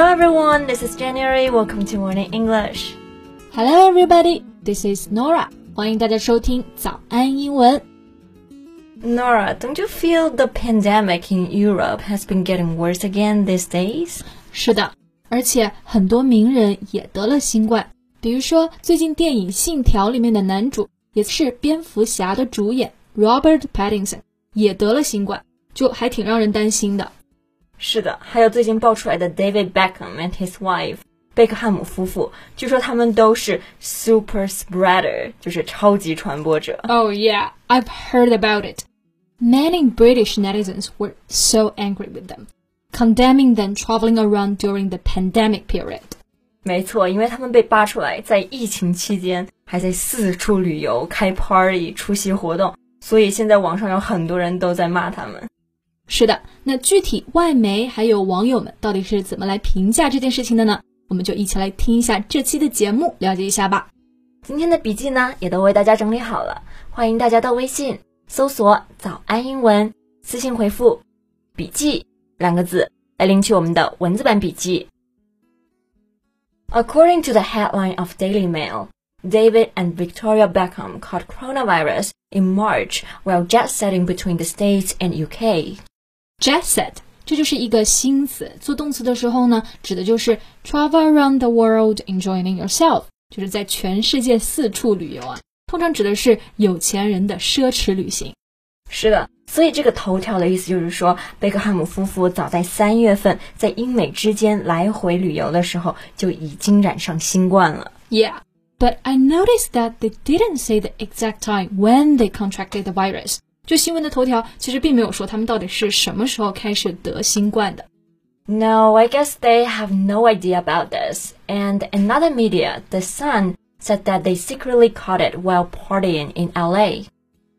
Hello everyone, this is January. Welcome to Morning English. Hello everybody, this is Nora. 欢迎大家收听早安英文。Nora, don't you feel the pandemic in Europe has been getting worse again these days? 是的，而且很多名人也得了新冠。比如说，最近电影《信条》里面的男主，也是蝙蝠侠的主演 Robert Pattinson，也得了新冠，就还挺让人担心的。 是的，还有最近爆出来的 David Beckham and his wife 贝克汉姆夫妇，据说他们都是 super spreader，就是超级传播者。Oh yeah, I've heard about it. Many British netizens were so angry with them, condemning them traveling around during the pandemic period. 没错，因为他们被扒出来在疫情期间还在四处旅游、开 party、出席活动，所以现在网上有很多人都在骂他们。 是的，那具体外媒还有网友们到底是怎么来评价这件事情的呢？我们就一起来听一下这期的节目，了解一下吧。今天的笔记呢，也都为大家整理好了，欢迎大家到微信搜索“早安英文”，私信回复“笔记”两个字来领取我们的文字版笔记。According to the headline of Daily Mail, David and Victoria Beckham caught coronavirus in March while jet setting between the States and UK. Jet set 这就是一个新词，做动词的时候呢，指的就是 travel around the world enjoying yourself，就是在全世界四处旅游啊。通常指的是有钱人的奢侈旅行。是的，所以这个头条的意思就是说，贝克汉姆夫妇早在三月份在英美之间来回旅游的时候就已经染上新冠了。Yeah, but I noticed that they didn't say the exact time when they contracted the virus. 就新闻的头条其实并没有说他们到底是什么时候开始得新冠的。No, I guess they have no idea about this. And another media, The Sun, said that they secretly caught it while partying in LA.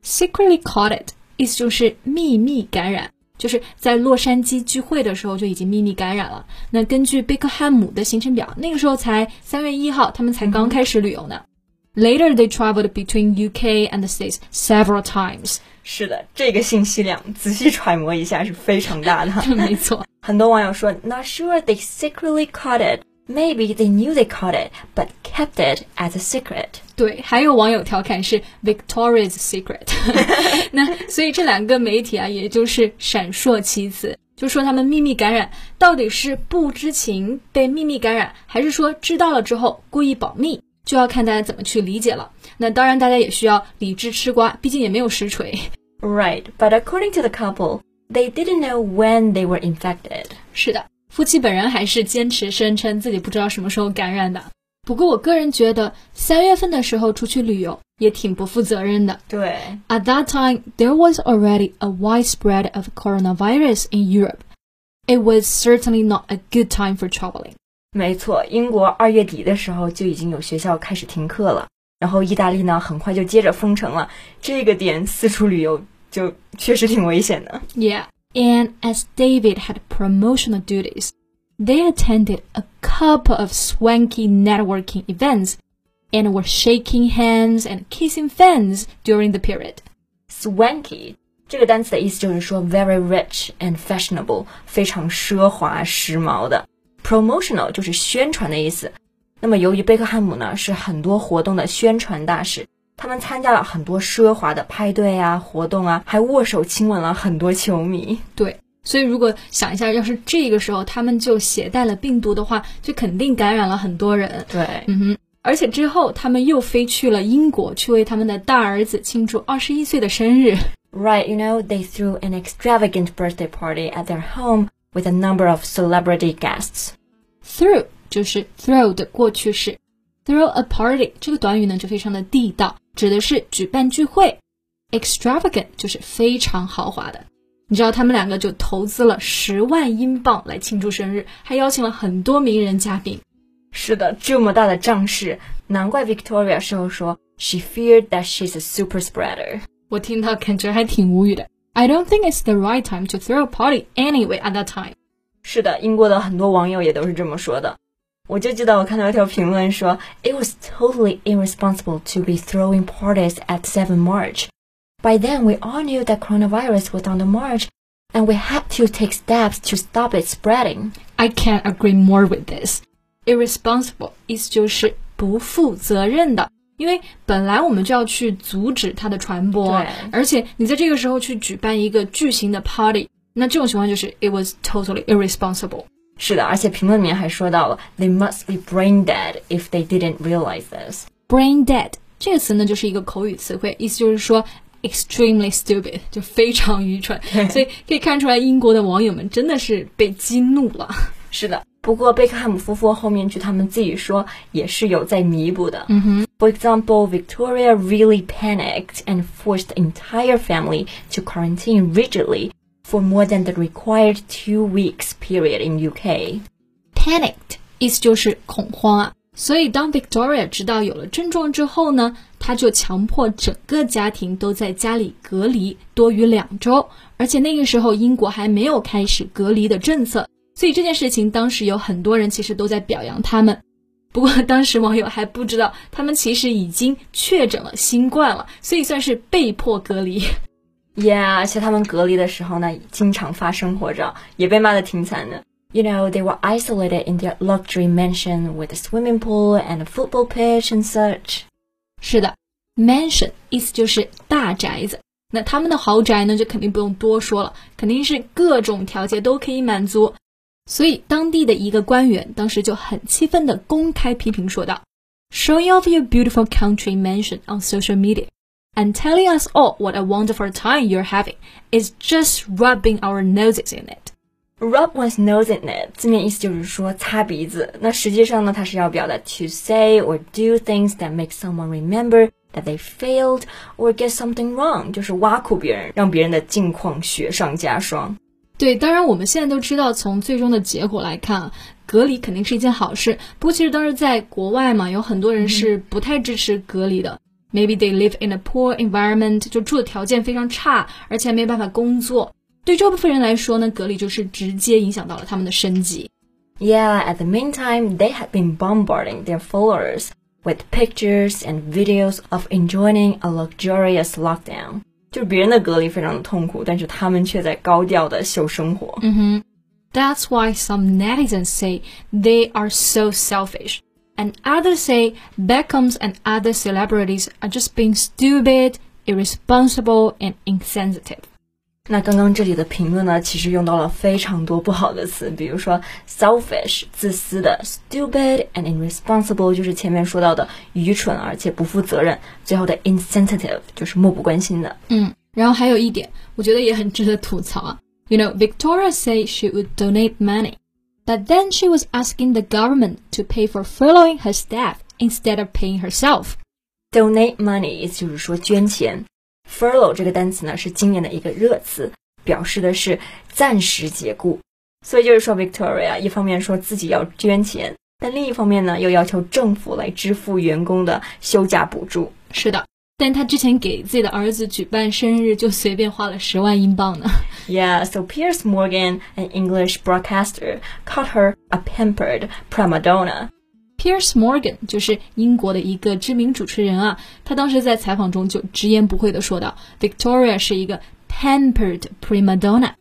Secretly caught it 意思就是秘密感染，就是在洛杉矶聚会的时候就已经秘密感染了。那根据贝克汉姆的行程表，那个时候才三月一号，他们才刚开始旅游呢。Later, they traveled between UK and the States several times. 是的，这个信息量仔细揣摩一下是非常大的。没错，很多网友说，Not sure they secretly caught it. Maybe they knew they caught it, but kept it as a secret. 对，还有网友调侃是 Victoria's secret。那所以这两个媒体啊，也就是闪烁其词，就说他们秘密感染到底是不知情被秘密感染，还是说知道了之后故意保密，就要看大家怎么去理解了。那当然，大家也需要理智吃瓜，毕竟也没有实锤。Right, but according to the couple, they didn't know when they were infected. 是的，夫妻本人还是坚持声称自己不知道什么时候感染的。不过我个人觉得，三月份的时候出去旅游也挺不负责任的。对，At that time, there was already a widespread of coronavirus in Europe. It was certainly not a good time for traveling. 没错，英国二月底的时候就已经有学校开始停课了，然后意大利呢很快就接着封城了。这个点四处旅游就确实挺危险的。Yeah, and as David had promotional duties. They attended a couple of swanky networking events and were shaking hands and kissing fans during the period. Swanky 这个单词的意思就是说 very rich and fashionable，非常奢华时髦的。Promotional 就是宣传的意思。那么由于贝克汉姆呢是很多活动的宣传大使，他们参加了很多奢华的派对啊、活动啊，还握手亲吻了很多球迷。对。所以，如果想一下，要是这个时候他们就携带了病毒的话，就肯定感染了很多人。对，嗯哼。而且之后他们又飞去了英国，去为他们的大儿子庆祝二十一岁的生日。Right, you know, they threw an extravagant birthday party at their home with a number of celebrity guests. Threw 就是 throw 的过去式，throw a party 这个短语呢就非常的地道，指的是举办聚会。Extravagant 就是非常豪华的。你知道他们两个就投资了十万英镑来庆祝生日，还邀请了很多名人嘉宾。是的，这么大的仗势，难怪 Victoria 事后说 she feared that she's a super spreader。我听到感觉还挺无语的。I don't think it's the right time to throw a party anyway at that time。是的，英国的很多网友也都是这么说的。我就记得我看到一条评论说，It was totally irresponsible to be throwing parties at 7 March。By then, we all knew that coronavirus was on the march, and we have to take steps to stop it spreading. I can't agree more with this. Irresponsible 意思就是不负责任的， 因为本来我们就要去阻止它的传播对，而且你在这个时候去举办一个巨型的 party，那这种情况就是 it was totally irresponsible。是的，而且评论里面还说到了，they must be brain dead if they didn't realize this. brain dead 这个词呢，就是一个口语词汇，意思就是说 extremely stupid，就非常愚蠢。所以可以看出来，英国的网友们真的是被激怒了。是的，不过贝克汉姆夫妇后面据他们自己说，也是有在弥补的。嗯哼。For example, Victoria really panicked and forced the entire family to quarantine rigidly for more than the required two weeks period in UK. panicked 意思就是恐慌啊。所以当 Victoria 知道有了症状之后呢，她就强迫整个家庭都在家里隔离多于两周，而且那个时候英国还没有开始隔离的政策， 所以这件事情当时有很多人其实都在表扬他们。不过当时网友还不知道，他们其实已经确诊了新冠了，所以算是被迫隔离。Yeah，而且他们隔离的时候呢，经常发生活照，也被骂得挺惨的。You know, they were isolated in their luxury mansion with a swimming pool and a football pitch and such. 是的，mansion 意思就是大宅子。那他们的豪宅呢，就肯定不用多说了，肯定是各种条件都可以满足。所以当地的一个官员当时就很气愤地公开批评说道：“Showing off your beautiful country mansion on social media and telling us all what a wonderful time you're having is just rubbing our noses in it。” Rub one's nose in it，字面意思就是说擦鼻子。那实际上呢，它是要表达 to say or do things that make someone remember that they failed or get something wrong，就是挖苦别人，让别人的境况雪上加霜。 对，当然我们现在都知道，从最终的结果来看啊，隔离肯定是一件好事。不过其实当时在国外嘛，有很多人是不太支持隔离的。Maybe they live in a poor environment，就住的条件非常差，而且没办法工作。对这部分人来说呢，隔离就是直接影响到了他们的生计。 Yeah, at the meantime, they had been bombarding their followers with pictures and videos of enjoying a luxurious lockdown. 就是别人的隔离非常的痛苦，但是他们却在高调的秀生活。 That's why some netizens say they are so selfish. And others say Beckhams and other celebrities are just being stupid, irresponsible, and insensitive. 那刚刚这里的评论呢，其实用到了非常多不好的词，比如说 selfish 自私的，stupid and irresponsible 就是前面说到的愚蠢而且不负责任，最后的 insensitive 就是漠不关心的。嗯，然后还有一点，我觉得也很值得吐槽啊。You know, Victoria said she would donate money, but then she was asking the government to pay for furloughing her staff instead of paying herself. donate money 意思就是说捐钱。Furlough 这个单词呢是今年的一个热词，表示的是暂时解雇。所以就是说，Victoria 一方面说自己要捐钱，但另一方面呢又要求政府来支付员工的休假补助。是的，但他之前给自己的儿子举办生日就随便花了十万英镑呢。Yeah, so Pierce Morgan, an English broadcaster, called her a pampered prima donna. Piers Morgan 就是英国的一个知名主持人啊，他当时在采访中就直言不讳地说道：“Victoria 是一个 pampered prima donna。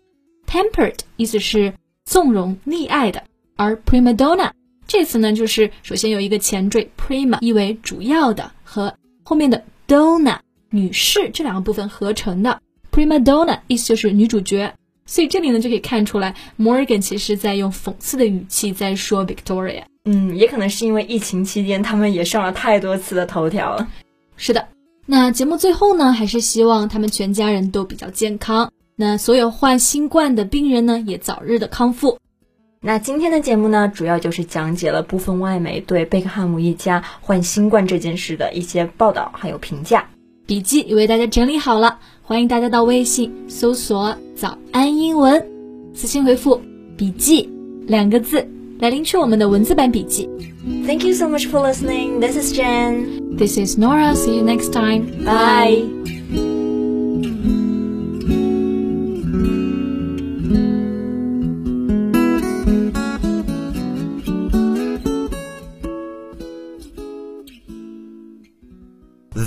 pampered 意思是纵容溺爱的，而 prima donna 这次呢，就是首先有一个前缀 prima，意为主要的，和后面的 donna 女士这两个部分合成的。prima donna 意思就是女主角。”所以这里呢就可以看出来，Morgan 其实在用讽刺的语气在说 Victoria。嗯，也可能是因为疫情期间他们也上了太多次的头条了。是的，那节目最后呢，还是希望他们全家人都比较健康。那所有患新冠的病人呢，也早日的康复。那今天的节目呢，主要就是讲解了部分外媒对贝克汉姆一家患新冠这件事的一些报道还有评价。笔记也为大家整理好了，欢迎大家到微信搜索“早安英文”，私信回复“笔记”两个字来领取我们的文字版笔记。Thank you so much for listening. This is Jen. This is Nora. See you next time. Bye.